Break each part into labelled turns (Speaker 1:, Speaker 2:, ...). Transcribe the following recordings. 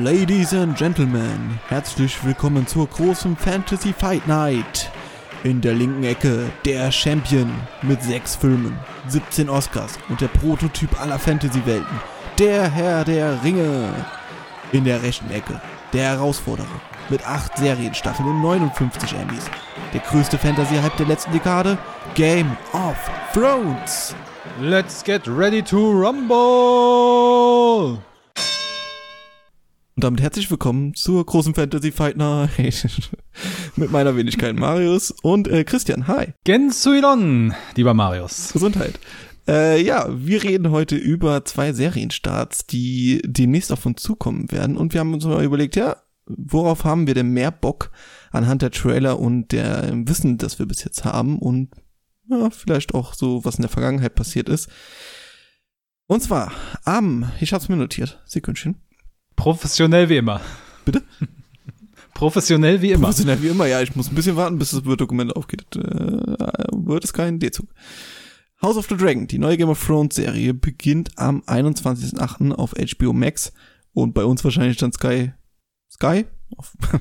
Speaker 1: Ladies and Gentlemen, herzlich willkommen zur großen Fantasy Fight Night. In der linken Ecke der Champion mit sechs Filmen, 17 Oscars und der Prototyp aller Fantasy-Welten, der Herr der Ringe. In der rechten Ecke der Herausforderer mit acht Serienstaffeln und 59 Emmys. Der größte Fantasy-Hype der letzten Dekade, Game of Thrones.
Speaker 2: Let's get ready to rumble!
Speaker 1: Und damit herzlich willkommen zur großen Fantasy Fight Night mit meiner Wenigkeit Marius und äh, Christian. Hi.
Speaker 2: Gensuilon, lieber Marius.
Speaker 1: Gesundheit. Äh, ja, wir reden heute über zwei Serienstarts, die demnächst auf uns zukommen werden. Und wir haben uns mal überlegt, ja, worauf haben wir denn mehr Bock anhand der Trailer und der Wissen, das wir bis jetzt haben und ja, vielleicht auch so, was in der Vergangenheit passiert ist. Und zwar am, ich hab's mir notiert, Sekündchen.
Speaker 2: Professionell wie immer.
Speaker 1: Bitte?
Speaker 2: Professionell wie immer.
Speaker 1: Professionell wie immer, ja, ich muss ein bisschen warten, bis das Word-Dokument aufgeht. Äh, Word ist kein D-Zug. House of the Dragon, die neue Game of Thrones Serie, beginnt am 21.08. auf HBO Max und bei uns wahrscheinlich dann Sky. Sky?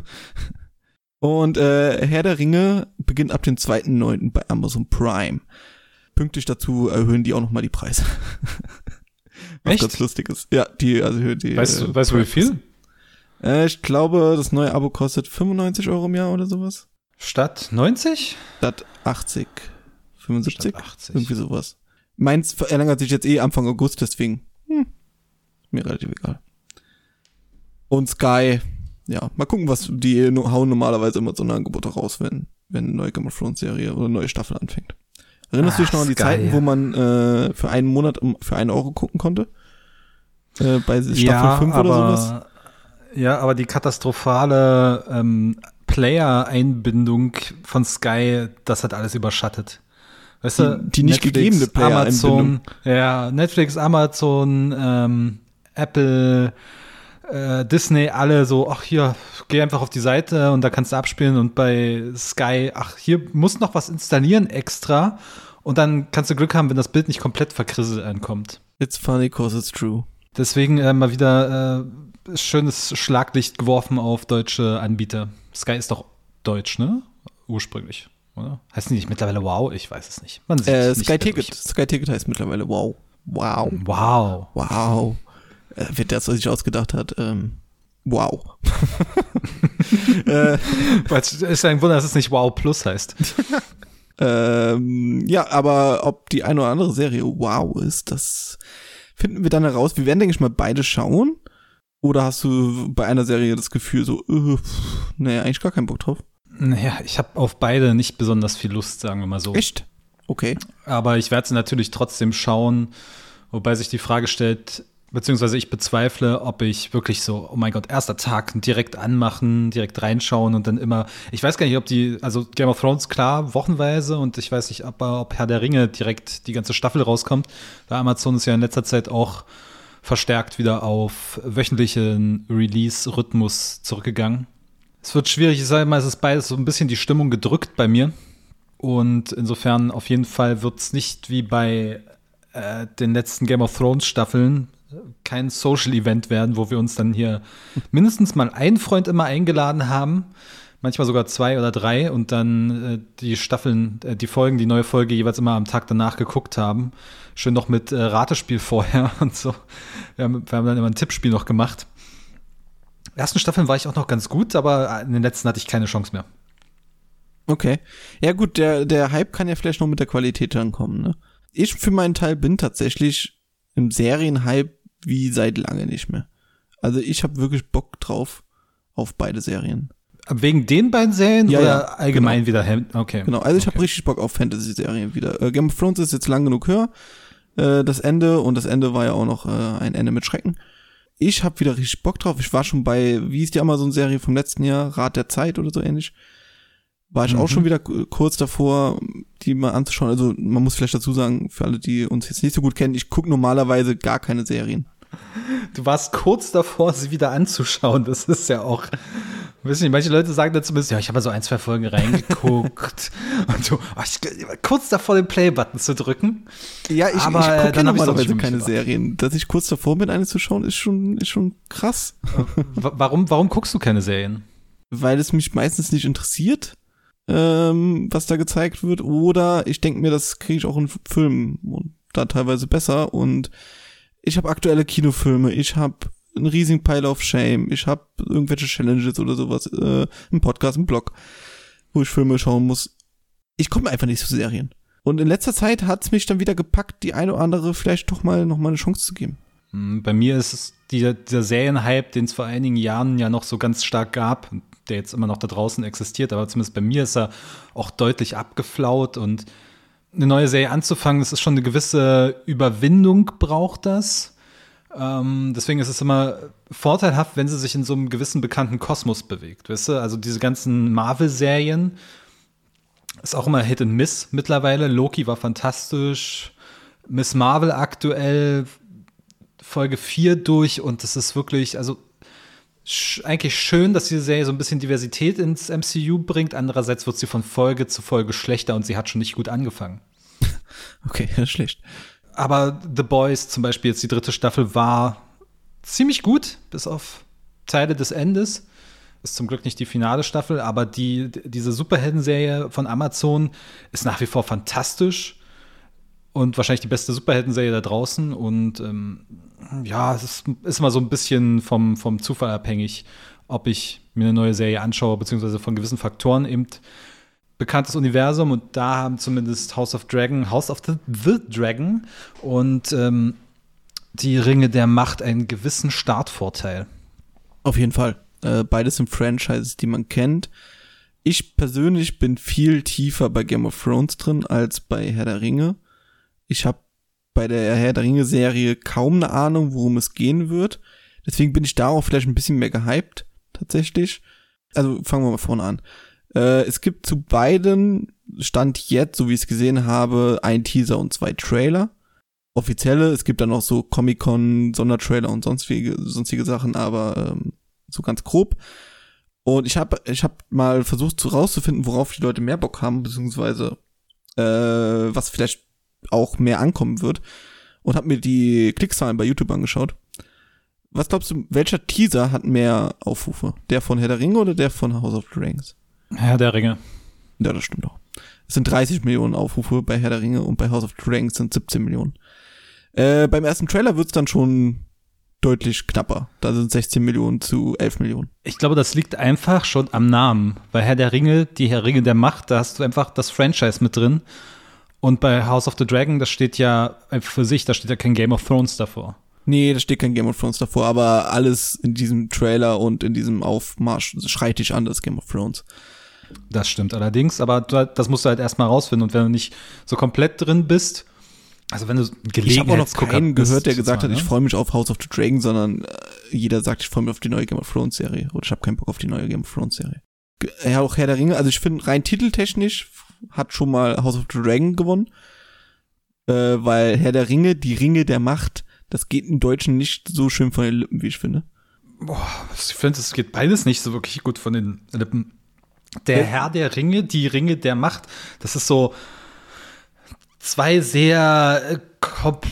Speaker 1: und äh, Herr der Ringe beginnt ab dem 2.9. bei Amazon Prime. Pünktlich dazu erhöhen die auch nochmal die Preise. Was
Speaker 2: Echt?
Speaker 1: ganz lustig ist. Ja, die, also die.
Speaker 2: Weißt
Speaker 1: äh,
Speaker 2: du, weißt du wie viel?
Speaker 1: Äh, ich glaube, das neue Abo kostet 95 Euro im Jahr oder sowas.
Speaker 2: Statt 90?
Speaker 1: Statt 80. 75?
Speaker 2: Statt 80.
Speaker 1: Irgendwie sowas. Meins verlängert sich jetzt eh Anfang August, deswegen. Hm, mir relativ egal. Und Sky, ja, mal gucken, was die hauen normalerweise immer so eine Angebote raus, wenn, wenn eine neue Game of Thrones Serie oder eine neue Staffel anfängt. Erinnerst du dich
Speaker 2: Ah,
Speaker 1: noch an die
Speaker 2: Sky.
Speaker 1: Zeiten, wo man äh, für einen Monat um, für einen Euro gucken konnte? Äh, bei Staffel 5 oder sowas?
Speaker 2: Ja, aber die katastrophale ähm, Player-Einbindung von Sky, das hat alles überschattet. Weißt du,
Speaker 1: Die- die nicht gegebene Player-Einbindung.
Speaker 2: Amazon, ja, Netflix, Amazon, ähm, Apple, äh, Disney, alle so, ach hier, geh einfach auf die Seite und da kannst du abspielen und bei Sky, ach, hier muss noch was installieren extra und dann kannst du Glück haben, wenn das Bild nicht komplett verkrisselt ankommt.
Speaker 1: It's funny cause it's true.
Speaker 2: Deswegen äh, mal wieder äh, schönes Schlaglicht geworfen auf deutsche Anbieter. Sky ist doch deutsch, ne? Ursprünglich, oder? Heißt die nicht mittlerweile Wow? Ich weiß es nicht. Man sieht
Speaker 1: Äh, Sky Ticket. Sky Ticket heißt mittlerweile wow. Wow.
Speaker 2: Wow.
Speaker 1: Wow. Äh, wird das, was sich ausgedacht hat, ähm, wow. äh,
Speaker 2: Es ist ein Wunder, dass es nicht Wow Plus heißt.
Speaker 1: ähm, ja, aber ob die eine oder andere Serie wow ist, das finden wir dann heraus. Wir werden, denke ich mal, beide schauen. Oder hast du bei einer Serie das Gefühl so, äh, pff, nee, eigentlich gar keinen Bock drauf?
Speaker 2: Naja, ich habe auf beide nicht besonders viel Lust, sagen wir mal so.
Speaker 1: Echt? Okay.
Speaker 2: Aber ich werde sie natürlich trotzdem schauen, wobei sich die Frage stellt, beziehungsweise ich bezweifle, ob ich wirklich so, oh mein Gott, erster Tag direkt anmachen, direkt reinschauen und dann immer, ich weiß gar nicht, ob die, also Game of Thrones klar, wochenweise und ich weiß nicht, ob, ob Herr der Ringe direkt die ganze Staffel rauskommt, da Amazon ist ja in letzter Zeit auch verstärkt wieder auf wöchentlichen Release-Rhythmus zurückgegangen. Es wird schwierig, ich sage mal, es ist beides so ein bisschen die Stimmung gedrückt bei mir. Und insofern auf jeden Fall wird es nicht wie bei äh, den letzten Game of Thrones Staffeln kein Social Event werden, wo wir uns dann hier mindestens mal einen Freund immer eingeladen haben, manchmal sogar zwei oder drei und dann äh, die Staffeln, äh, die Folgen, die neue Folge jeweils immer am Tag danach geguckt haben. Schön noch mit äh, Ratespiel vorher und so. Wir haben, wir haben dann immer ein Tippspiel noch gemacht. Ersten Staffeln war ich auch noch ganz gut, aber in den letzten hatte ich keine Chance mehr.
Speaker 1: Okay. Ja gut, der, der Hype kann ja vielleicht noch mit der Qualität dann kommen, ne? Ich für meinen Teil bin tatsächlich im Serienhype wie seit lange nicht mehr. Also ich habe wirklich Bock drauf auf beide Serien.
Speaker 2: Wegen den beiden Serien
Speaker 1: Ja,
Speaker 2: oder
Speaker 1: ja,
Speaker 2: allgemein wieder? Hem- Okay.
Speaker 1: Genau, also ich
Speaker 2: okay.
Speaker 1: habe richtig Bock auf Fantasy-Serien wieder. Äh, Game of Thrones ist jetzt lang genug höher. Äh, das Ende und das Ende war ja auch noch äh, ein Ende mit Schrecken. Ich habe wieder richtig Bock drauf. Ich war schon bei, wie ist die Amazon-Serie vom letzten Jahr, Rat der Zeit oder so ähnlich. War ich auch
Speaker 2: Mhm.
Speaker 1: schon wieder kurz davor, die mal anzuschauen. Also man muss vielleicht dazu sagen, für alle, die uns jetzt nicht so gut kennen, ich gucke normalerweise gar keine Serien.
Speaker 2: Du warst kurz davor, sie wieder anzuschauen. Das ist ja auch Wissen nicht, manche Leute sagen dann zumindest, ja, ich habe mal so ein, zwei Folgen reingeguckt und so, oh, ich, kurz davor den Play-Button zu drücken.
Speaker 1: Ja, ich,
Speaker 2: Aber,
Speaker 1: ich
Speaker 2: äh,
Speaker 1: gucke
Speaker 2: auch
Speaker 1: normalerweise keine. Serien. Dass ich kurz davor bin, eine zu schauen, ist schon, ist schon krass.
Speaker 2: Wa- Warum, warum guckst du keine Serien?
Speaker 1: Weil es mich meistens nicht interessiert, ähm, was da gezeigt wird. Oder ich denke mir, das kriege ich auch in Filmen und da teilweise besser. Und ich habe aktuelle Kinofilme, ich habe einen riesigen Pile of Shame, ich habe irgendwelche Challenges oder sowas, äh, einen Podcast, einen Blog, wo ich Filme schauen muss. Ich komme einfach nicht zu Serien. Und in letzter Zeit hat's mich dann wieder gepackt, die eine oder andere vielleicht doch mal noch mal eine Chance zu geben.
Speaker 2: Hm, Bei mir ist es dieser, dieser Serienhype, den es vor einigen Jahren ja noch so ganz stark gab, der jetzt immer noch da draußen existiert, aber zumindest bei mir ist er auch deutlich abgeflaut und eine neue Serie anzufangen, das ist schon eine gewisse Überwindung, braucht das. Ähm, deswegen ist es immer vorteilhaft, wenn sie sich in so einem gewissen bekannten Kosmos bewegt, weißt du? Also diese ganzen Marvel-Serien ist auch immer Hit and Miss mittlerweile. Loki war fantastisch, Miss Marvel aktuell Folge 4 durch und das ist wirklich, also sch eigentlich schön, dass diese Serie so ein bisschen Diversität ins MCU bringt. Andererseits wird sie von Folge zu Folge schlechter und sie hat schon nicht gut angefangen.
Speaker 1: Okay, schlecht.
Speaker 2: Aber The Boys zum Beispiel jetzt die dritte Staffel war ziemlich gut, bis auf Teile des Endes. Ist zum Glück nicht die finale Staffel, aber die, diese Superhelden-Serie von Amazon ist nach wie vor fantastisch und wahrscheinlich die beste Superhelden-Serie da draußen. Und ähm, ja, es ist, mal so ein bisschen vom, vom Zufall abhängig, ob ich mir eine neue Serie anschaue, beziehungsweise von gewissen Faktoren eben bekanntes Universum und da haben zumindest House of Dragon, House of the, the Dragon und ähm, die Ringe der Macht einen gewissen Startvorteil.
Speaker 1: Auf jeden Fall. Äh, beides sind Franchises, die man kennt. Ich persönlich bin viel tiefer bei Game of Thrones drin als bei Herr der Ringe. Ich habe bei der Herr der Ringe Serie kaum eine Ahnung, worum es gehen wird. Deswegen bin ich darauf vielleicht ein bisschen mehr gehypt, tatsächlich. Also fangen wir mal vorne an. Äh, es gibt zu beiden, Stand jetzt, so wie ich es gesehen habe, ein Teaser und zwei Trailer. Offizielle, es gibt dann noch so Comic-Con, Sondertrailer und sonstige, sonstige Sachen, aber ähm, so ganz grob. Und ich habe ich hab mal versucht zu rauszufinden, worauf die Leute mehr Bock haben, beziehungsweise äh, was vielleicht auch mehr ankommen wird. Und habe mir die Klickzahlen bei YouTube angeschaut. Was glaubst du, welcher Teaser hat mehr Aufrufe? Der von Herr der Ringe oder der von House of Dragons?
Speaker 2: Herr der Ringe.
Speaker 1: Ja, das stimmt auch. Es sind 30 Millionen Aufrufe bei Herr der Ringe und bei House of Dragons sind 17 Millionen. Äh, beim ersten Trailer wird's dann schon deutlich knapper. Da sind 16 Millionen zu 11 Millionen.
Speaker 2: Ich glaube, das liegt einfach schon am Namen. Bei Herr der Ringe, die Herr Ringe der Macht, da hast du einfach das Franchise mit drin. Und bei House of the Dragon, das steht ja für sich, da steht ja kein Game of Thrones davor.
Speaker 1: Nee, da steht kein Game of Thrones davor, aber alles in diesem Trailer und in diesem Aufmarsch schreit dich an, das Game of Thrones.
Speaker 2: Das stimmt allerdings, aber das musst du halt erstmal rausfinden. Und wenn du nicht so komplett drin bist, also wenn du
Speaker 1: Ich habe auch noch keinen
Speaker 2: bist,
Speaker 1: gehört, der gesagt hat, ich
Speaker 2: ne?
Speaker 1: freue mich auf House of the Dragon, sondern äh, jeder sagt, ich freue mich auf die neue Game of Thrones Serie oder ich habe keinen Bock auf die neue Game of Thrones Serie. Ja, auch Herr der Ringe, also ich finde rein titeltechnisch hat schon mal House of the Dragon gewonnen, äh, weil Herr der Ringe, die Ringe der Macht, das geht im Deutschen nicht so schön von den Lippen, wie ich finde.
Speaker 2: Boah, ich finde, es geht beides nicht so wirklich gut von den Lippen. Der
Speaker 1: Ja.
Speaker 2: Herr der Ringe, die Ringe der Macht, das ist so zwei sehr äh, komp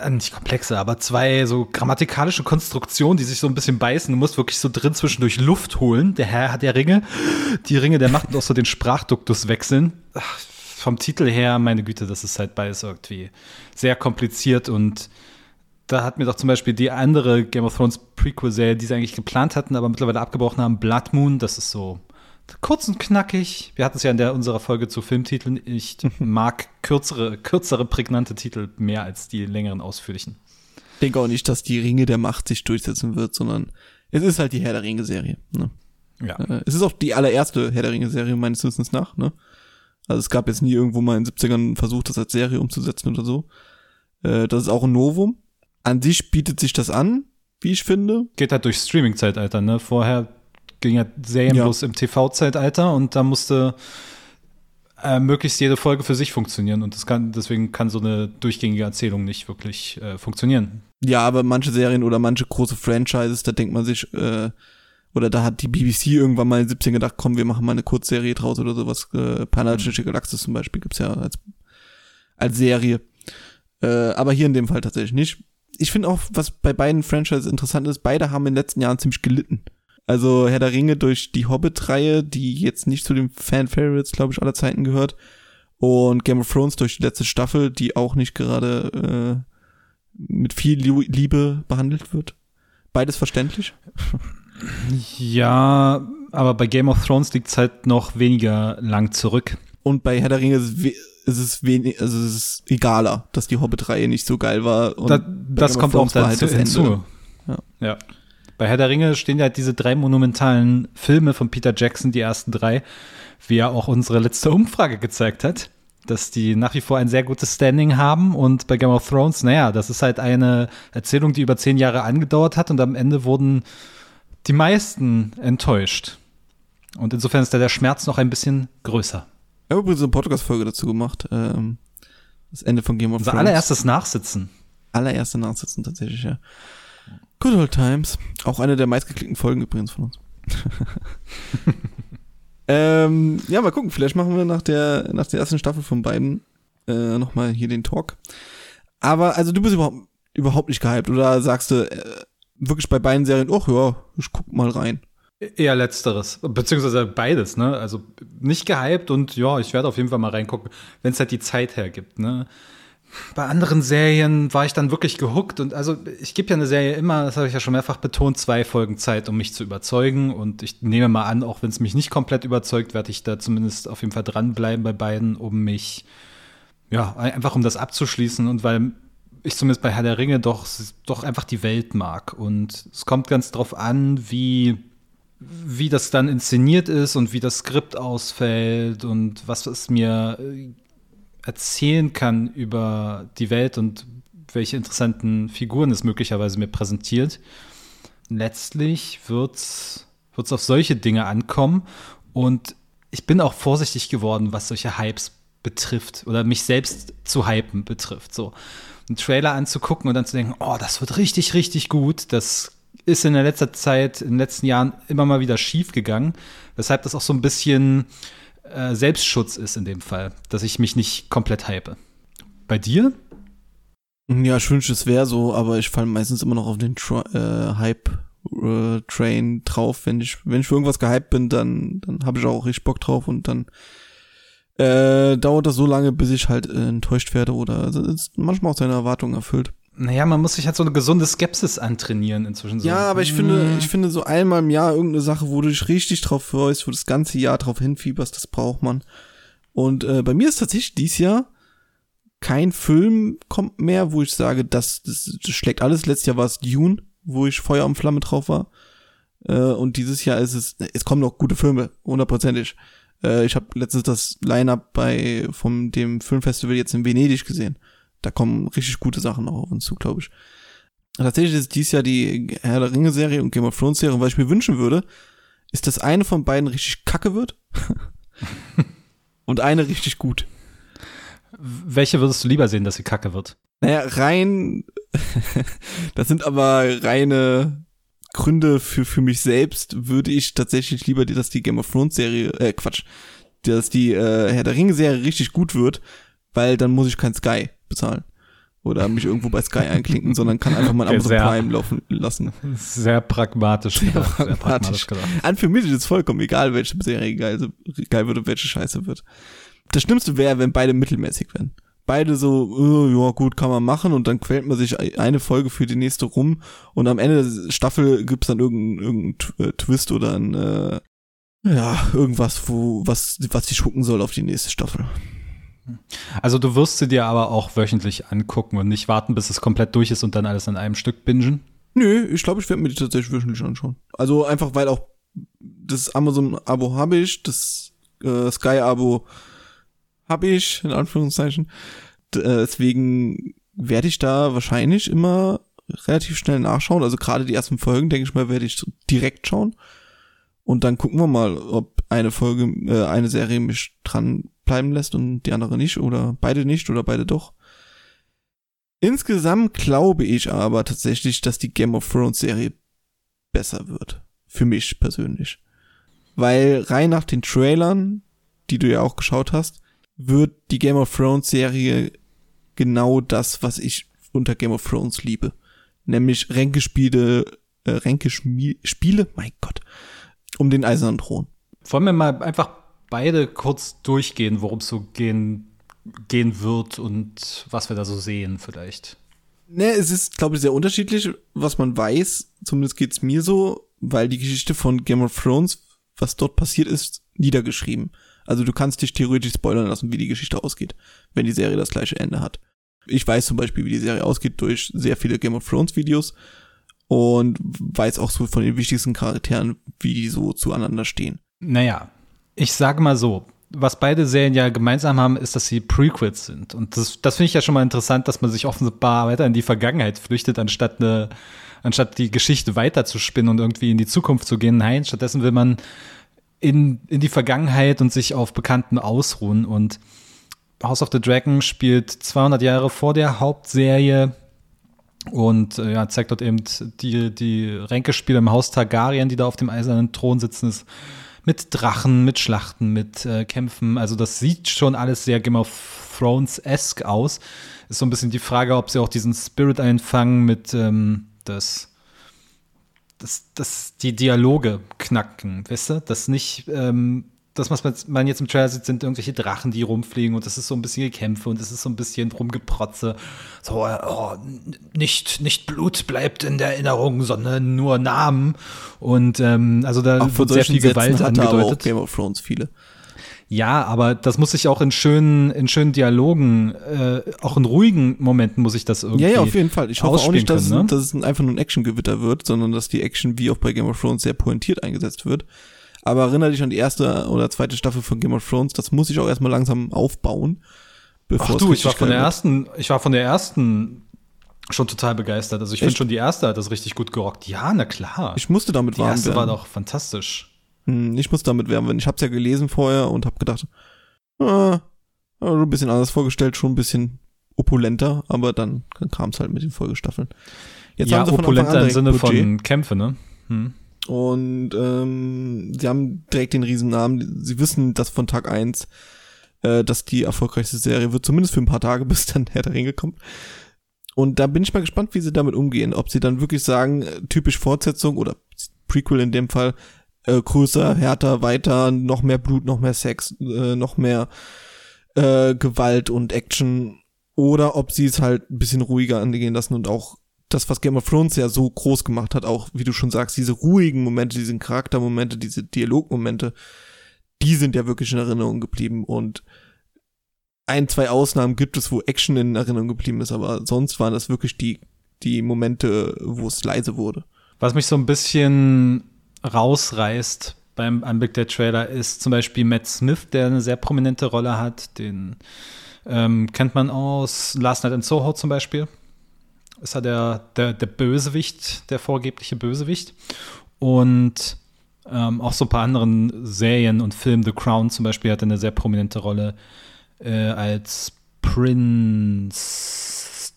Speaker 2: äh, nicht komplexe, aber zwei so grammatikalische Konstruktionen, die sich so ein bisschen beißen. Du musst wirklich so drin zwischendurch Luft holen. Der Herr der Ringe, die Ringe der Macht und auch so den Sprachduktus wechseln. Ach, vom Titel her, meine Güte, das ist halt beides irgendwie sehr kompliziert und da hat mir doch zum Beispiel die andere Game of Thrones Prequel-Serie, die sie eigentlich geplant hatten, aber mittlerweile abgebrochen haben, Blood Moon, das ist so kurz und knackig. Wir hatten es ja in der unserer Folge zu Filmtiteln. Ich mag kürzere, kürzere, prägnante Titel mehr als die längeren ausführlichen.
Speaker 1: Ich denke auch nicht, dass die Ringe der Macht sich durchsetzen wird, sondern es ist halt die Herr der Ringe Serie. Ne?
Speaker 2: Ja.
Speaker 1: Äh, Es ist auch die allererste Herr der Ringe-Serie meines Wissens nach, ne? Also es gab jetzt nie irgendwo mal in den 70ern einen Versuch, das als Serie umzusetzen oder so. Äh, das ist auch ein Novum. An sich bietet sich das an, wie ich finde.
Speaker 2: Geht halt durch Streaming-Zeitalter, ne? Vorher ging ja Serien
Speaker 1: Ja.
Speaker 2: bloß im TV-Zeitalter und da musste äh, möglichst jede Folge für sich funktionieren und das kann, deswegen kann so eine durchgängige Erzählung nicht wirklich äh, funktionieren.
Speaker 1: Ja, aber manche Serien oder manche große Franchises, da denkt man sich, äh, Oder da hat die BBC irgendwann mal in den 17 gedacht, komm, wir machen mal eine Kurzserie draus oder sowas. Äh, Panathische mhm. Galaxis zum Beispiel gibt's ja als, als Serie. Äh, aber hier in dem Fall tatsächlich nicht. Ich finde auch, was bei beiden Franchises interessant ist, beide haben in den letzten Jahren ziemlich gelitten. Also Herr der Ringe durch die Hobbit-Reihe, die jetzt nicht zu den Fan-Favorites, glaube ich, aller Zeiten gehört. Und Game of Thrones durch die letzte Staffel, die auch nicht gerade äh, mit viel Liebe behandelt wird. Beides verständlich.
Speaker 2: Ja, aber bei Game of Thrones liegt es halt noch weniger lang zurück.
Speaker 1: Und bei Herr der Ringe ist, ist es wenig, also es ist egaler, dass die Hobbit-Reihe nicht so geil war.
Speaker 2: Da, das kommt auch dazu halt hinzu. Ja. ja. Bei Herr der Ringe stehen ja diese drei monumentalen Filme von Peter Jackson, die ersten drei, wie ja auch unsere letzte Umfrage gezeigt hat, dass die nach wie vor ein sehr gutes Standing haben. Und bei Game of Thrones, naja, das ist halt eine Erzählung, die über zehn Jahre angedauert hat und am Ende wurden die meisten enttäuscht. Und insofern ist da der Schmerz noch ein bisschen größer.
Speaker 1: Ich habe übrigens eine Podcast-Folge dazu gemacht. Ähm, das Ende von Game of
Speaker 2: Thrones. Unser allererstes Nachsitzen.
Speaker 1: Allererste Nachsitzen tatsächlich, ja. Good Old Times. Auch eine der meistgeklickten Folgen übrigens von uns. ähm, ja, mal gucken. Vielleicht machen wir nach der, nach der ersten Staffel von beiden äh, nochmal hier den Talk. Aber, also du bist überhaupt, überhaupt nicht gehypt oder sagst du äh, wirklich bei beiden Serien, ach ja, ich guck mal rein.
Speaker 2: Eher letzteres, beziehungsweise beides, ne? Also nicht gehypt und ja, ich werde auf jeden Fall mal reingucken, wenn es halt die Zeit hergibt, ne? Bei anderen Serien war ich dann wirklich gehuckt und also ich gebe ja eine Serie immer, das habe ich ja schon mehrfach betont, zwei Folgen Zeit, um mich zu überzeugen und ich nehme mal an, auch wenn es mich nicht komplett überzeugt, werde ich da zumindest auf jeden Fall dranbleiben bei beiden, um mich, ja, einfach um das abzuschließen und weil ich zumindest bei Herr der Ringe doch, doch einfach die Welt mag und es kommt ganz drauf an, wie wie das dann inszeniert ist und wie das Skript ausfällt und was es mir äh, erzählen kann über die Welt und welche interessanten Figuren es möglicherweise mir präsentiert. Letztlich wird es auf solche Dinge ankommen und ich bin auch vorsichtig geworden, was solche Hypes betrifft oder mich selbst zu hypen betrifft. So einen Trailer anzugucken und dann zu denken, oh, das wird richtig, richtig gut. Das ist in der letzten Zeit, in den letzten Jahren immer mal wieder schief gegangen, weshalb das auch so ein bisschen äh, Selbstschutz ist in dem Fall, dass ich mich nicht komplett hype. Bei dir?
Speaker 1: Ja, ich wünschte, es wäre so, aber ich falle meistens immer noch auf den Tra äh, Hype-Train äh, drauf. Wenn ich, wenn ich für irgendwas gehypt bin, dann, dann habe ich auch richtig Bock drauf und dann äh, dauert das so lange, bis ich halt äh, enttäuscht werde oder also manchmal auch seine Erwartungen erfüllt.
Speaker 2: Naja, man muss sich halt so eine gesunde Skepsis antrainieren inzwischen. So.
Speaker 1: Ja, aber ich finde, hm. ich finde so einmal im Jahr irgendeine Sache, wo du dich richtig drauf freust, wo das ganze Jahr drauf hinfieberst, das braucht man. Und äh, bei mir ist tatsächlich dieses Jahr kein Film kommt mehr, wo ich sage, das, das, das schlägt alles. Letztes Jahr war es Dune, wo ich Feuer und Flamme drauf war. Äh, und dieses Jahr ist es, es kommen noch gute Filme, hundertprozentig. Äh, ich habe letztens das Line-Up bei vom dem Filmfestival jetzt in Venedig gesehen da kommen richtig gute Sachen noch auf uns zu, glaube ich. Tatsächlich ist dies Jahr die Herr der Ringe Serie und Game of Thrones Serie. Und was ich mir wünschen würde, ist, dass eine von beiden richtig kacke wird und eine richtig gut.
Speaker 2: Welche würdest du lieber sehen, dass sie kacke wird?
Speaker 1: Naja, rein, das sind aber reine Gründe für, für mich selbst, würde ich tatsächlich lieber, dass die Game of Thrones Serie, äh, Quatsch, dass die äh, Herr der Ringe Serie richtig gut wird, weil dann muss ich kein Sky bezahlen oder mich irgendwo bei Sky einklinken, sondern kann einfach mal Amazon sehr, Prime laufen lassen.
Speaker 2: Sehr pragmatisch.
Speaker 1: Sehr gedacht, pragmatisch. Sehr pragmatisch An für mich ist es vollkommen egal, welche Serie geil, geil wird und welche Scheiße wird. Das Schlimmste wäre, wenn beide mittelmäßig wären. Beide so, oh, ja gut, kann man machen und dann quält man sich eine Folge für die nächste rum und am Ende der Staffel gibt's dann irgendeinen irgendein Twist oder ein, äh, ja, irgendwas, wo, was, was dich schucken soll auf die nächste Staffel.
Speaker 2: Also du wirst sie dir aber auch wöchentlich angucken und nicht warten, bis es komplett durch ist und dann alles in einem Stück bingen?
Speaker 1: Nö, ich glaube, ich werde mir die tatsächlich wöchentlich anschauen. Also einfach, weil auch das Amazon-Abo habe ich, das äh, Sky-Abo habe ich, in Anführungszeichen. D äh, deswegen werde ich da wahrscheinlich immer relativ schnell nachschauen. Also gerade die ersten Folgen, denke ich mal, werde ich direkt schauen. Und dann gucken wir mal, ob eine Folge, äh, eine Serie mich dran bleiben lässt und die andere nicht oder beide nicht oder beide doch. Insgesamt glaube ich aber tatsächlich, dass die Game of Thrones Serie besser wird. Für mich persönlich. Weil rein nach den Trailern, die du ja auch geschaut hast, wird die Game of Thrones Serie genau das, was ich unter Game of Thrones liebe. Nämlich Ränkespiele, äh, Ränkespiele, mein Gott, um den eisernen Thron.
Speaker 2: Wollen wir mal einfach beide kurz durchgehen, worum es so gehen, gehen wird und was wir da so sehen vielleicht?
Speaker 1: Ne, es ist, glaube ich, sehr unterschiedlich, was man weiß. Zumindest geht's mir so, weil die Geschichte von Game of Thrones, was dort passiert ist, niedergeschrieben. Also du kannst dich theoretisch spoilern lassen, wie die Geschichte ausgeht, wenn die Serie das gleiche Ende hat. Ich weiß zum Beispiel, wie die Serie ausgeht durch sehr viele Game of Thrones Videos und weiß auch so von den wichtigsten Charakteren, wie die so zueinander stehen.
Speaker 2: Naja, ich sage mal so, was beide Serien ja gemeinsam haben, ist, dass sie Prequels sind. Und das, das finde ich ja schon mal interessant, dass man sich offenbar weiter in die Vergangenheit flüchtet, anstatt eine, anstatt die Geschichte weiterzuspinnen und irgendwie in die Zukunft zu gehen. Nein, stattdessen will man in, in die Vergangenheit und sich auf Bekannten ausruhen. Und House of the Dragon spielt 200 Jahre vor der Hauptserie und äh, ja, zeigt dort eben die, die Ränkespiele im Haus Targaryen, die da auf dem eisernen Thron sitzen. Ist mit Drachen, mit Schlachten, mit äh, Kämpfen. Also das sieht schon alles sehr Game of Thrones-esque aus. Ist so ein bisschen die Frage, ob sie auch diesen Spirit einfangen mit ähm, das, das, das, die Dialoge knacken, weißt du? Das nicht ähm, das, was man jetzt im Trailer sieht, sind irgendwelche Drachen, die rumfliegen und das ist so ein bisschen Gekämpfe und das ist so ein bisschen rumgeprotze. So, oh, nicht, nicht Blut bleibt in der Erinnerung, sondern nur Namen. Und ähm, also da
Speaker 1: Auch wird sehr viel Gewalt Sätzen angedeutet. Game of Thrones viele.
Speaker 2: Ja, aber das muss ich auch in schönen, in schönen Dialogen, äh, auch in ruhigen Momenten muss ich das irgendwie.
Speaker 1: Ja, ja, auf jeden Fall. Ich hoffe auch nicht, dass, können, ne? dass es einfach nur ein Action-Gewitter wird, sondern dass die Action wie auch bei Game of Thrones sehr pointiert eingesetzt wird. Aber erinnere dich an die erste oder zweite Staffel von Game of Thrones. Das muss ich auch erstmal langsam aufbauen.
Speaker 2: Ach du, ich war von der ersten, ich war von der ersten schon total begeistert. Also ich finde schon die erste hat das richtig gut gerockt. Ja, na klar.
Speaker 1: Ich musste damit warm werden.
Speaker 2: Die erste war doch fantastisch.
Speaker 1: Hm, ich musste damit werden, ich hab's ja gelesen vorher und hab gedacht, ah, ein bisschen anders vorgestellt, schon ein bisschen opulenter, aber dann, kam es halt mit den Folgestaffeln.
Speaker 2: Jetzt ja, haben sie opulenter im Sinne Budget. von Kämpfe, ne? Hm.
Speaker 1: Und ähm, sie haben direkt den Riesennamen. Sie wissen, dass von Tag eins äh, dass die erfolgreichste Serie wird, zumindest für ein paar Tage, bis dann Herr der Ringe kommt. Und da bin ich mal gespannt, wie sie damit umgehen. Ob sie dann wirklich sagen, äh, typisch Fortsetzung oder Prequel in dem Fall, äh, größer, härter, weiter, noch mehr Blut, noch mehr Sex, äh, noch mehr äh, Gewalt und Action. Oder ob sie es halt ein bisschen ruhiger angehen lassen und auch das, was Game of Thrones ja so groß gemacht hat, auch, wie du schon sagst, diese ruhigen Momente, diese Charaktermomente, diese Dialogmomente, die sind ja wirklich in Erinnerung geblieben und ein, zwei Ausnahmen gibt es, wo Action in Erinnerung geblieben ist, aber sonst waren das wirklich die, die Momente, wo es leise wurde.
Speaker 2: Was mich so ein bisschen rausreißt beim Anblick der Trailer ist zum Beispiel Matt Smith, der eine sehr prominente Rolle hat. Den ähm, kennt man aus Last Night in Soho zum Beispiel ist er der, der, der Bösewicht, der vorgebliche Bösewicht. Und ähm, auch so ein paar anderen Serien und Filmen, The Crown zum Beispiel, hat eine sehr prominente Rolle äh, als Prinz,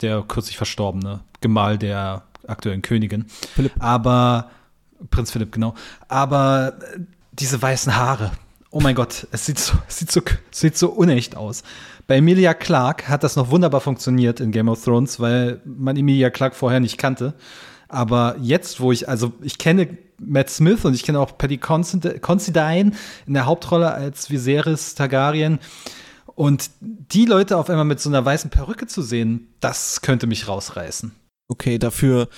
Speaker 2: der kürzlich verstorbene Gemahl der aktuellen Königin. Philipp. Aber Prinz Philipp, genau. Aber äh, diese weißen Haare. Oh mein Gott, es sieht so, es sieht so, es sieht so unecht aus. Bei Emilia Clark hat das noch wunderbar funktioniert in Game of Thrones, weil man Emilia Clark vorher nicht kannte. Aber jetzt, wo ich, also ich kenne Matt Smith und ich kenne auch Patty Considine in der Hauptrolle als Viserys Targaryen. Und die Leute auf einmal mit so einer weißen Perücke zu sehen, das könnte mich rausreißen.
Speaker 1: Okay, dafür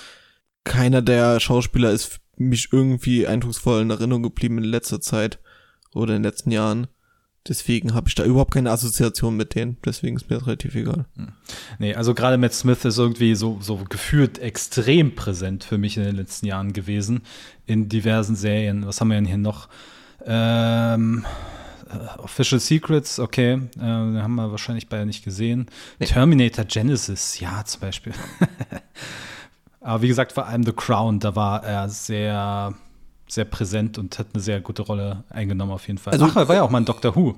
Speaker 1: keiner der Schauspieler ist mich irgendwie eindrucksvoll in Erinnerung geblieben in letzter Zeit oder in den letzten Jahren. Deswegen habe ich da überhaupt keine Assoziation mit denen. Deswegen ist mir das relativ egal. Hm.
Speaker 2: Nee, also gerade Matt Smith ist irgendwie so, so gefühlt extrem präsent für mich in den letzten Jahren gewesen. In diversen Serien. Was haben wir denn hier noch? Ähm, äh, Official Secrets, okay. Äh, haben wir wahrscheinlich beide nicht gesehen. Nee. Terminator Genesis, ja, zum Beispiel. Aber wie gesagt, vor allem The Crown, da war er sehr sehr präsent und hat eine sehr gute Rolle eingenommen auf jeden Fall. Also, Ach, er war ja auch mal ein Doctor Who.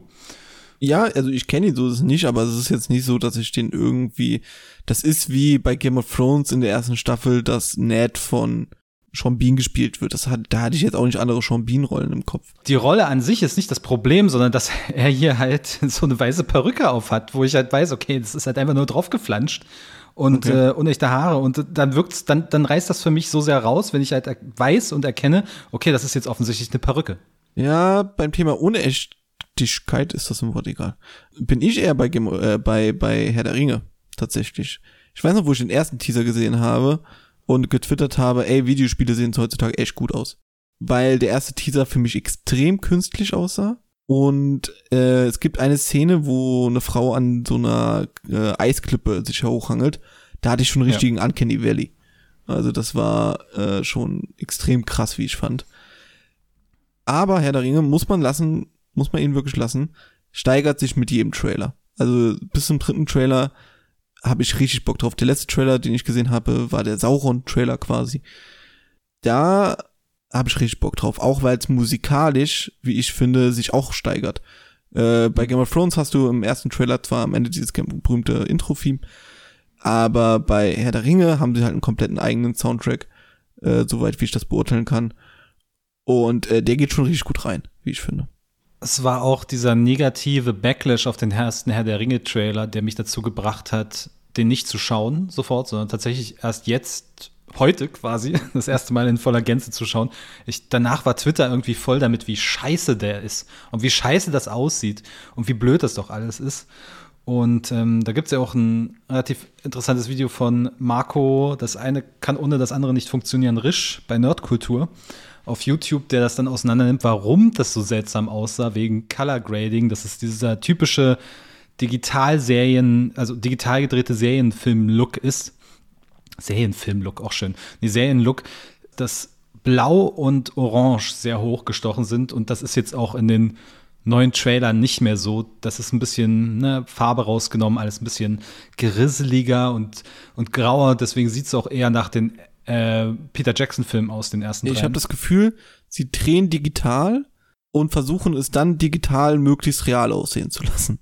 Speaker 1: Ja, also ich kenne ihn so nicht, aber es ist jetzt nicht so, dass ich den irgendwie. Das ist wie bei Game of Thrones in der ersten Staffel, dass Ned von Sean Bean gespielt wird. Das hat, da hatte ich jetzt auch nicht andere Sean Bean-Rollen im Kopf.
Speaker 2: Die Rolle an sich ist nicht das Problem, sondern dass er hier halt so eine weiße Perücke auf hat, wo ich halt weiß, okay, das ist halt einfach nur draufgeflanscht und okay. äh, unechte Haare. Und dann wirkt's, dann, dann reißt das für mich so sehr raus, wenn ich halt weiß und erkenne, okay, das ist jetzt offensichtlich eine Perücke.
Speaker 1: Ja, beim Thema Unechtigkeit ist das im Wort egal. Bin ich eher bei, äh, bei, bei Herr der Ringe, tatsächlich. Ich weiß noch, wo ich den ersten Teaser gesehen habe und getwittert habe, ey, Videospiele sehen heutzutage echt gut aus. Weil der erste Teaser für mich extrem künstlich aussah. Und äh, es gibt eine Szene, wo eine Frau an so einer äh, Eisklippe sich hochhangelt. Da hatte ich schon einen richtigen ja. Uncanny Valley. Also das war äh, schon extrem krass, wie ich fand. Aber Herr der Ringe muss man lassen, muss man ihn wirklich lassen, steigert sich mit jedem Trailer. Also bis zum dritten Trailer habe ich richtig Bock drauf. Der letzte Trailer, den ich gesehen habe, war der Sauron-Trailer quasi. Da habe ich richtig Bock drauf, auch weil es musikalisch, wie ich finde, sich auch steigert. Äh, bei Game of Thrones hast du im ersten Trailer zwar am Ende dieses berühmte Intro-Theme, aber bei Herr der Ringe haben sie halt einen kompletten eigenen Soundtrack, äh, soweit wie ich das beurteilen kann. Und äh, der geht schon richtig gut rein, wie ich finde.
Speaker 2: Es war auch dieser negative Backlash auf den ersten Herr der Ringe-Trailer, der mich dazu gebracht hat, den nicht zu schauen sofort, sondern tatsächlich erst jetzt, heute quasi, das erste Mal in voller Gänze zu schauen. Ich, danach war Twitter irgendwie voll damit, wie scheiße der ist und wie scheiße das aussieht und wie blöd das doch alles ist. Und ähm, da gibt es ja auch ein relativ interessantes Video von Marco, das eine kann ohne das andere nicht funktionieren, Risch bei Nerdkultur auf YouTube, der das dann auseinander nimmt, warum das so seltsam aussah, wegen Color Grading. Das ist dieser typische Digitalserien, also digital gedrehte Serienfilm-Look ist. Serienfilm-Look, auch schön. Die Serien-Look, dass Blau und Orange sehr hochgestochen sind und das ist jetzt auch in den neuen Trailern nicht mehr so. Das ist ein bisschen ne, Farbe rausgenommen, alles ein bisschen gerisseliger und, und grauer. Deswegen sieht es auch eher nach den äh, Peter Jackson-Film aus den ersten
Speaker 1: Ich habe das Gefühl, sie drehen digital und versuchen es dann digital möglichst real aussehen zu lassen.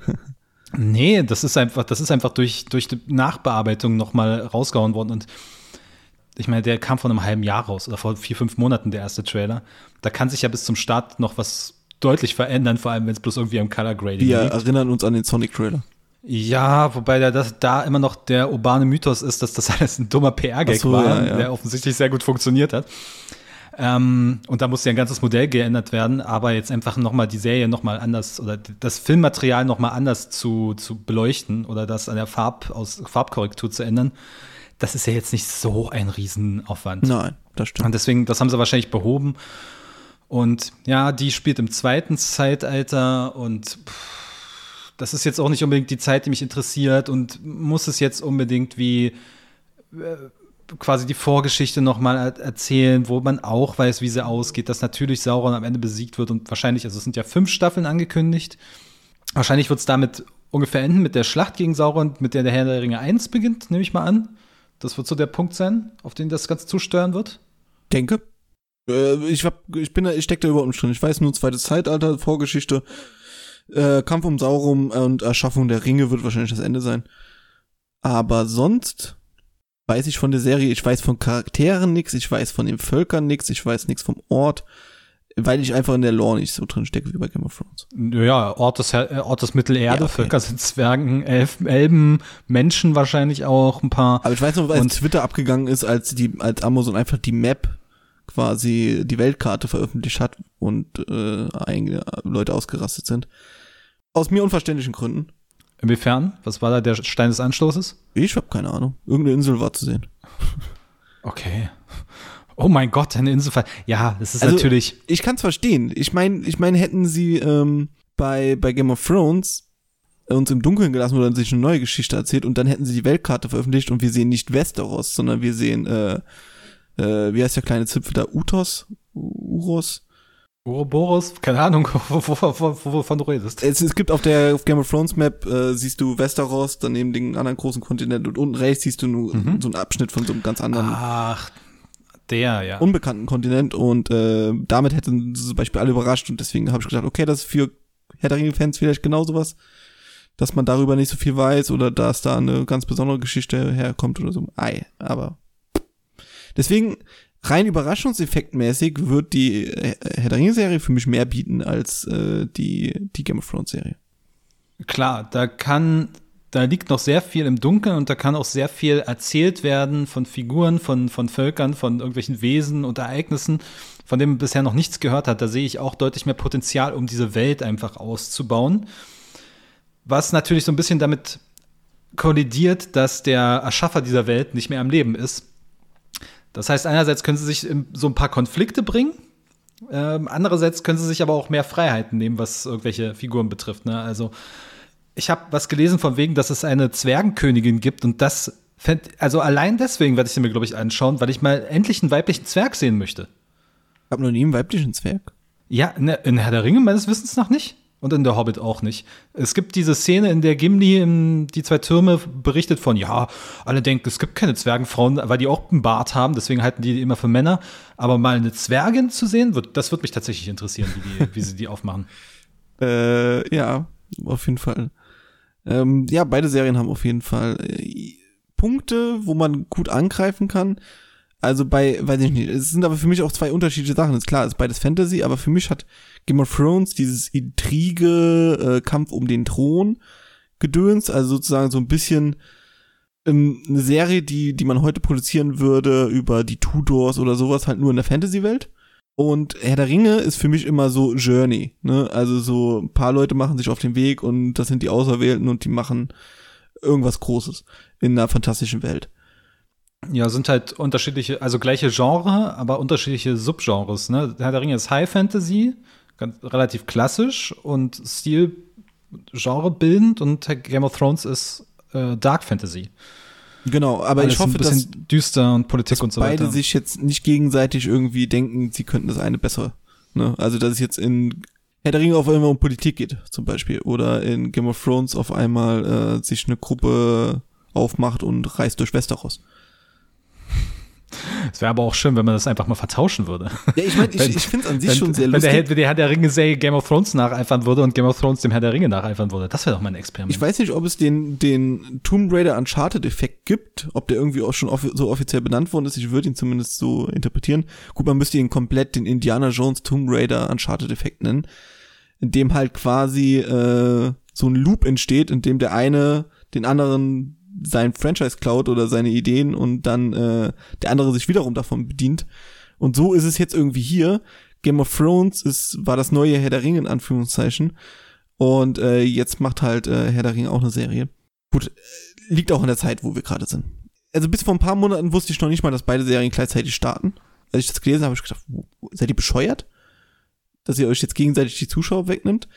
Speaker 2: nee, das ist einfach, das ist einfach durch, durch die Nachbearbeitung nochmal rausgehauen worden und ich meine, der kam vor einem halben Jahr raus oder vor vier, fünf Monaten der erste Trailer. Da kann sich ja bis zum Start noch was deutlich verändern, vor allem wenn es bloß irgendwie am Color Grading
Speaker 1: Wir liegt. erinnern uns an den Sonic Trailer.
Speaker 2: Ja, wobei da, das, da immer noch der urbane Mythos ist, dass das alles ein dummer PR-Gag so, war, ja, ja. der offensichtlich sehr gut funktioniert hat. Ähm, und da musste ja ein ganzes Modell geändert werden, aber jetzt einfach nochmal die Serie nochmal anders oder das Filmmaterial nochmal anders zu, zu beleuchten oder das an der Farb, aus Farbkorrektur zu ändern, das ist ja jetzt nicht so ein Riesenaufwand.
Speaker 1: Nein, das stimmt.
Speaker 2: Und deswegen, das haben sie wahrscheinlich behoben. Und ja, die spielt im zweiten Zeitalter und pff, das ist jetzt auch nicht unbedingt die Zeit, die mich interessiert und muss es jetzt unbedingt wie äh, quasi die Vorgeschichte nochmal erzählen, wo man auch weiß, wie sie ausgeht, dass natürlich Sauron am Ende besiegt wird und wahrscheinlich, also es sind ja fünf Staffeln angekündigt. Wahrscheinlich wird es damit ungefähr enden mit der Schlacht gegen Sauron, mit der der Herr der Ringe 1 beginnt, nehme ich mal an. Das wird so der Punkt sein, auf den das Ganze zusteuern wird.
Speaker 1: Denke. Äh, ich, hab, ich bin da, ich stecke da überhaupt drin. Ich weiß nur zweites Zeitalter, Vorgeschichte äh, Kampf um Saurum und Erschaffung der Ringe wird wahrscheinlich das Ende sein. Aber sonst weiß ich von der Serie, ich weiß von Charakteren nichts, ich weiß von den Völkern nichts, ich weiß nichts vom Ort, weil ich einfach in der Lore nicht so drin stecke wie bei Game of Thrones.
Speaker 2: Ja, Ort des, äh, Ort des Mittelerde, ja, okay. Völker sind Zwergen, Elfen, Elben, Menschen wahrscheinlich auch ein paar.
Speaker 1: Aber ich weiß noch, als und Twitter abgegangen ist, als die, als Amazon einfach die Map quasi die Weltkarte veröffentlicht hat und äh, einige Leute ausgerastet sind. Aus mir unverständlichen Gründen.
Speaker 2: Inwiefern? Was war da der Stein des Anstoßes?
Speaker 1: Ich habe keine Ahnung. Irgendeine Insel war zu sehen.
Speaker 2: Okay. Oh mein Gott, eine Insel. Ja, das ist also, natürlich.
Speaker 1: Ich kann es verstehen. Ich meine, ich meine, hätten sie ähm, bei, bei Game of Thrones uns im Dunkeln gelassen oder sich eine neue Geschichte erzählt und dann hätten sie die Weltkarte veröffentlicht und wir sehen nicht Westeros, sondern wir sehen, äh, äh, wie heißt der kleine Zipfel da? Utos? Uros?
Speaker 2: Ouroboros? Keine Ahnung, wovon du redest.
Speaker 1: Es, es gibt auf der auf Game of Thrones Map, äh, siehst du Westeros, daneben den anderen großen Kontinent und unten rechts siehst du nur mhm. so einen Abschnitt von so einem ganz anderen.
Speaker 2: Ach, der, ja.
Speaker 1: Unbekannten Kontinent und äh, damit hätten sie zum Beispiel alle überrascht und deswegen habe ich gedacht, okay, das ist für Herr der Ringe-Fans vielleicht genau sowas, dass man darüber nicht so viel weiß oder dass da eine ganz besondere Geschichte herkommt oder so. Ei, aber deswegen rein überraschungseffektmäßig wird die Herr der Ringe-Serie für mich mehr bieten als äh, die, die Game of Thrones-Serie.
Speaker 2: Klar, da kann, da liegt noch sehr viel im Dunkeln und da kann auch sehr viel erzählt werden von Figuren, von, von Völkern, von irgendwelchen Wesen und Ereignissen, von denen man bisher noch nichts gehört hat. Da sehe ich auch deutlich mehr Potenzial, um diese Welt einfach auszubauen. Was natürlich so ein bisschen damit kollidiert, dass der Erschaffer dieser Welt nicht mehr am Leben ist. Das heißt, einerseits können sie sich so ein paar Konflikte bringen, ähm, andererseits können sie sich aber auch mehr Freiheiten nehmen, was irgendwelche Figuren betrifft. Ne? Also ich habe was gelesen von wegen, dass es eine Zwergenkönigin gibt und das fänd, also allein deswegen werde ich sie mir, glaube ich, anschauen, weil ich mal endlich einen weiblichen Zwerg sehen möchte.
Speaker 1: Ich habe noch nie einen weiblichen Zwerg.
Speaker 2: Ja, in, in Herr der Ringe meines Wissens nach nicht. Und in der Hobbit auch nicht. Es gibt diese Szene, in der Gimli in die zwei Türme berichtet von, ja, alle denken, es gibt keine Zwergenfrauen, weil die auch einen Bart haben, deswegen halten die, die immer für Männer. Aber mal eine Zwergin zu sehen, wird, das wird mich tatsächlich interessieren, wie, die, wie sie die aufmachen.
Speaker 1: Äh, ja, auf jeden Fall. Ähm, ja, beide Serien haben auf jeden Fall äh, Punkte, wo man gut angreifen kann. Also bei, weiß ich nicht, es sind aber für mich auch zwei unterschiedliche Sachen. Ist klar, ist beides Fantasy, aber für mich hat Game of Thrones dieses Intrige, äh, Kampf um den Thron gedöns, also sozusagen so ein bisschen ähm, eine Serie, die, die man heute produzieren würde über die Tudors oder sowas, halt nur in der Fantasy-Welt. Und Herr der Ringe ist für mich immer so Journey, ne? Also so ein paar Leute machen sich auf den Weg und das sind die Auserwählten und die machen irgendwas Großes in einer fantastischen Welt.
Speaker 2: Ja, sind halt unterschiedliche, also gleiche Genre, aber unterschiedliche Subgenres. Ne? Herr der Ringe ist High Fantasy, ganz, relativ klassisch und Stil genrebildend und Game of Thrones ist äh, Dark Fantasy.
Speaker 1: Genau, aber Alles ich hoffe, dass
Speaker 2: düster und Politik und so
Speaker 1: weiter. Beide sich jetzt nicht gegenseitig irgendwie denken, sie könnten das eine besser. Ne? Also dass es jetzt in Herr der Ringe auf einmal um Politik geht, zum Beispiel, oder in Game of Thrones auf einmal äh, sich eine Gruppe aufmacht und reist durch Westeros.
Speaker 2: Es wäre aber auch schön, wenn man das einfach mal vertauschen würde.
Speaker 1: Ja, ich meine, ich, ich finde es an sich wenn, schon sehr
Speaker 2: lustig. Wenn der, wenn der Herr der Ringe-Serie Game of Thrones nacheifern würde und Game of Thrones dem Herr der Ringe nacheifern würde. Das wäre doch mal ein Experiment.
Speaker 1: Ich weiß nicht, ob es den, den Tomb Raider Uncharted-Effekt gibt, ob der irgendwie auch schon offi so offiziell benannt worden ist. Ich würde ihn zumindest so interpretieren. Gut, man müsste ihn komplett den Indiana Jones Tomb Raider Uncharted-Effekt nennen, in dem halt quasi äh, so ein Loop entsteht, in dem der eine den anderen sein Franchise klaut oder seine Ideen und dann äh, der andere sich wiederum davon bedient. Und so ist es jetzt irgendwie hier. Game of Thrones ist, war das neue Herr der Ringe in Anführungszeichen. Und äh, jetzt macht halt äh, Herr der Ringe auch eine Serie. Gut, äh, liegt auch in der Zeit, wo wir gerade sind. Also bis vor ein paar Monaten wusste ich noch nicht mal, dass beide Serien gleichzeitig starten. Als ich das gelesen habe, habe ich gedacht, seid ihr bescheuert? Dass ihr euch jetzt gegenseitig die Zuschauer wegnimmt?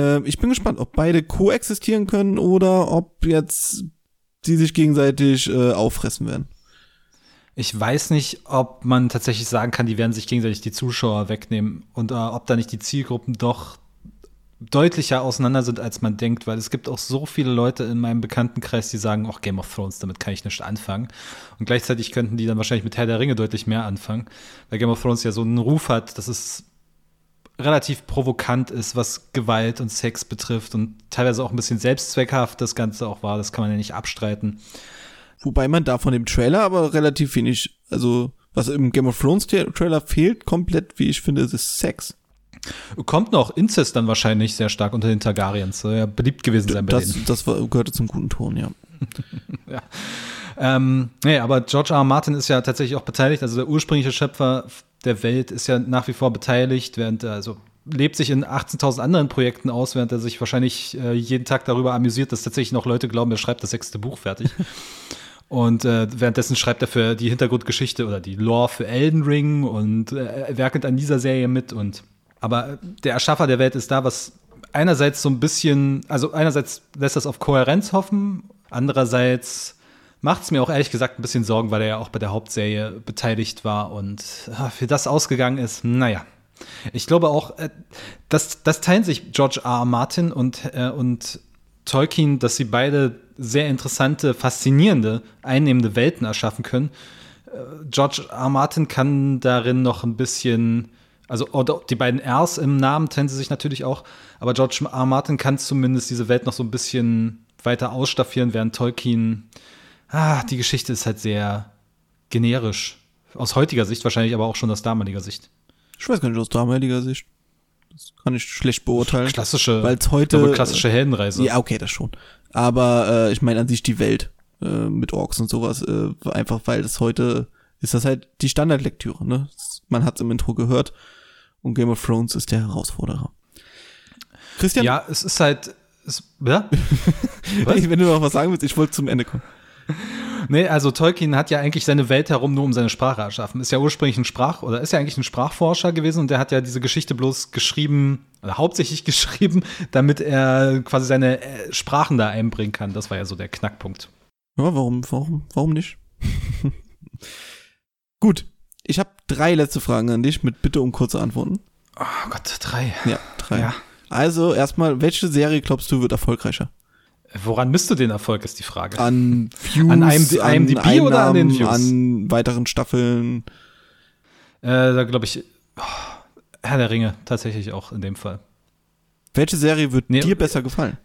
Speaker 1: Äh, ich bin gespannt, ob beide koexistieren können oder ob jetzt sie sich gegenseitig äh, auffressen werden.
Speaker 2: Ich weiß nicht, ob man tatsächlich sagen kann, die werden sich gegenseitig die Zuschauer wegnehmen und äh, ob da nicht die Zielgruppen doch deutlicher auseinander sind, als man denkt, weil es gibt auch so viele Leute in meinem Bekanntenkreis, die sagen, auch Game of Thrones, damit kann ich nicht anfangen. Und gleichzeitig könnten die dann wahrscheinlich mit Herr der Ringe deutlich mehr anfangen, weil Game of Thrones ja so einen Ruf hat, dass es relativ provokant ist, was Gewalt und Sex betrifft und teilweise auch ein bisschen selbstzweckhaft das Ganze auch war. Das kann man ja nicht abstreiten.
Speaker 1: Wobei man da von dem Trailer aber relativ wenig, also was im Game of Thrones Trailer fehlt komplett, wie ich finde, ist Sex.
Speaker 2: Kommt noch Inzest dann wahrscheinlich sehr stark unter den Targaryens. Soll ja beliebt gewesen sein bei
Speaker 1: das, denen. Das war, gehörte zum guten Ton, ja.
Speaker 2: ja. Ähm, nee, aber George R. R. Martin ist ja tatsächlich auch beteiligt. Also der ursprüngliche Schöpfer der Welt ist ja nach wie vor beteiligt, während er also lebt sich in 18.000 anderen Projekten aus, während er sich wahrscheinlich äh, jeden Tag darüber amüsiert, dass tatsächlich noch Leute glauben, er schreibt das sechste Buch fertig. und äh, währenddessen schreibt er für die Hintergrundgeschichte oder die Lore für Elden Ring und äh, werkelt an dieser Serie mit. Und aber der Erschaffer der Welt ist da, was einerseits so ein bisschen, also einerseits lässt das auf Kohärenz hoffen, andererseits macht es mir auch ehrlich gesagt ein bisschen Sorgen, weil er ja auch bei der Hauptserie beteiligt war und für das ausgegangen ist. Naja. Ich glaube auch, äh, das, das teilen sich George R. R. Martin und, äh, und Tolkien, dass sie beide sehr interessante, faszinierende, einnehmende Welten erschaffen können. Äh, George R. R. Martin kann darin noch ein bisschen, also die beiden Rs im Namen trennen sie sich natürlich auch, aber George R. R. Martin kann zumindest diese Welt noch so ein bisschen weiter ausstaffieren, während Tolkien ah, die Geschichte ist halt sehr generisch, Aus heutiger Sicht wahrscheinlich, aber auch schon aus damaliger Sicht.
Speaker 1: Ich weiß gar nicht, aus damaliger Sicht. Das kann ich schlecht beurteilen.
Speaker 2: Klassische,
Speaker 1: Weil es heute.
Speaker 2: klassische Heldenreise.
Speaker 1: Ja, okay, das schon. Aber äh, ich meine an sich die Welt äh, mit Orks und sowas, äh, einfach weil das heute ist das halt die Standardlektüre, ne? Man hat es im Intro gehört und Game of Thrones ist der Herausforderer. Christian?
Speaker 2: Ja, es ist halt. Es, ja?
Speaker 1: Was? Wenn du noch was sagen willst, ich wollte zum Ende kommen.
Speaker 2: Nee, also Tolkien hat ja eigentlich seine Welt herum nur um seine Sprache erschaffen. Ist ja ursprünglich ein Sprach- oder ist ja eigentlich ein Sprachforscher gewesen und der hat ja diese Geschichte bloß geschrieben, oder hauptsächlich geschrieben, damit er quasi seine äh, Sprachen da einbringen kann. Das war ja so der Knackpunkt.
Speaker 1: Ja, warum, warum, warum nicht? Gut, ich habe drei letzte Fragen an dich mit Bitte um kurze Antworten.
Speaker 2: Oh Gott, drei.
Speaker 1: Ja, drei.
Speaker 2: Ja.
Speaker 1: Also erstmal, welche Serie glaubst du wird erfolgreicher?
Speaker 2: Woran misst du den Erfolg, ist die Frage.
Speaker 1: An Views,
Speaker 2: An IMD IMDb oder an den Views?
Speaker 1: An weiteren Staffeln.
Speaker 2: Äh, da glaube ich, oh, Herr der Ringe, tatsächlich auch in dem Fall.
Speaker 1: Welche Serie wird
Speaker 2: Nee,
Speaker 1: dir besser gefallen?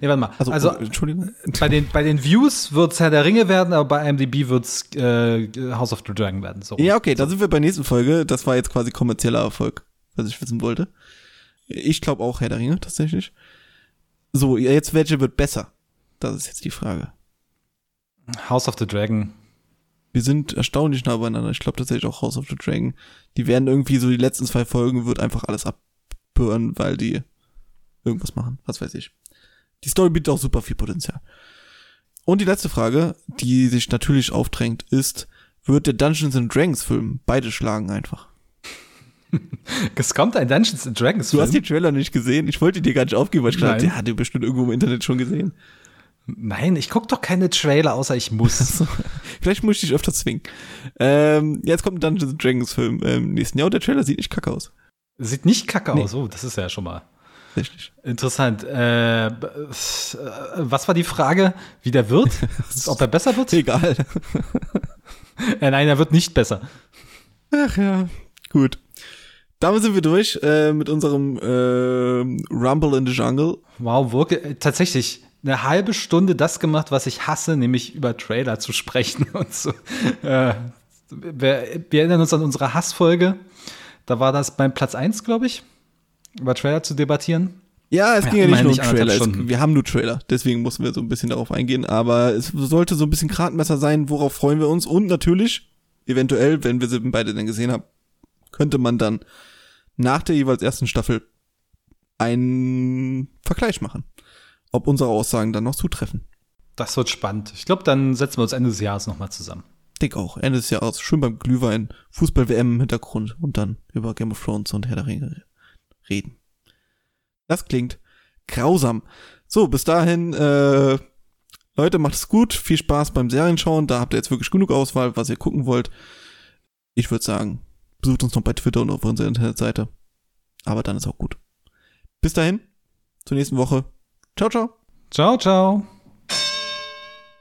Speaker 2: Nee, warte mal.
Speaker 1: Also,
Speaker 2: Also,
Speaker 1: oh, Entschuldigung.
Speaker 2: bei, den, bei den Views wird es Herr der Ringe werden, aber bei IMDb wird es äh, House of the Dragon werden. So.
Speaker 1: Ja, okay, da sind wir bei der nächsten Folge. Das war jetzt quasi kommerzieller Erfolg, was ich wissen wollte. Ich glaube auch Herr der Ringe, tatsächlich. So, jetzt welche wird besser? Das ist jetzt die Frage.
Speaker 2: House of the Dragon.
Speaker 1: Wir sind erstaunlich nah beieinander. Ich glaube tatsächlich auch House of the Dragon. Die werden irgendwie so die letzten zwei Folgen wird einfach alles abbören, weil die irgendwas machen. Was weiß ich. Die Story bietet auch super viel Potenzial. Und die letzte Frage, die sich natürlich aufdrängt, ist, wird der Dungeons and Dragons Film beide schlagen einfach?
Speaker 2: Es kommt ein Dungeons and Dragons
Speaker 1: Du hast die Trailer nicht gesehen. Ich wollte dir gar nicht aufgeben, weil ich gedacht,
Speaker 2: Nein.
Speaker 1: der hat die bestimmt irgendwo im Internet schon gesehen.
Speaker 2: Nein, ich gucke doch keine Trailer, außer ich muss.
Speaker 1: Vielleicht muss ich dich öfter zwingen. Ähm, jetzt kommt ein Dungeons and Dragons Film im nächsten Jahr und der Trailer sieht nicht kacke aus.
Speaker 2: Sieht nicht kacke
Speaker 1: Nee.
Speaker 2: aus. Oh, das ist ja schon mal
Speaker 1: Richtig.
Speaker 2: interessant. Äh, äh, was war die Frage? Wie der wird? Ob er besser wird?
Speaker 1: Egal.
Speaker 2: Äh, nein, er wird nicht besser.
Speaker 1: Ach ja. Gut. Damit sind wir durch äh, mit unserem ähm, Rumble in the Jungle.
Speaker 2: Wow, wirklich, äh, tatsächlich eine halbe Stunde das gemacht, was ich hasse, nämlich über Trailer zu sprechen und so. Äh, wir, wir erinnern uns an unsere Hassfolge. Da war das beim Platz 1, glaube ich, über Trailer zu debattieren.
Speaker 1: Ja, es
Speaker 2: Ja,
Speaker 1: ging ja nicht
Speaker 2: immerhin
Speaker 1: nur um
Speaker 2: nicht
Speaker 1: Trailer. Es, wir haben nur Trailer, deswegen mussten wir so ein bisschen darauf eingehen. Aber es sollte so ein bisschen Gradmesser sein, worauf freuen wir uns. Und natürlich, eventuell, wenn wir sie beide dann gesehen haben, könnte man dann nach der jeweils ersten Staffel einen Vergleich machen. Ob unsere Aussagen dann noch zutreffen.
Speaker 2: Das wird spannend. Ich glaube, dann setzen wir uns Ende des Jahres nochmal zusammen.
Speaker 1: Dick auch. Ende des Jahres. Schön beim Glühwein, Fußball-WM im Hintergrund und dann über Game of Thrones und Herr der Ringe reden. Das klingt grausam. So, bis dahin, äh, Leute, macht es gut. Viel Spaß beim Serienschauen. Da habt ihr jetzt wirklich genug Auswahl, was ihr gucken wollt. Ich würde sagen, besucht uns noch bei Twitter und auf unserer Internetseite. Aber dann ist auch gut. Bis dahin, zur nächsten Woche. Ciao, ciao.
Speaker 2: Ciao, ciao.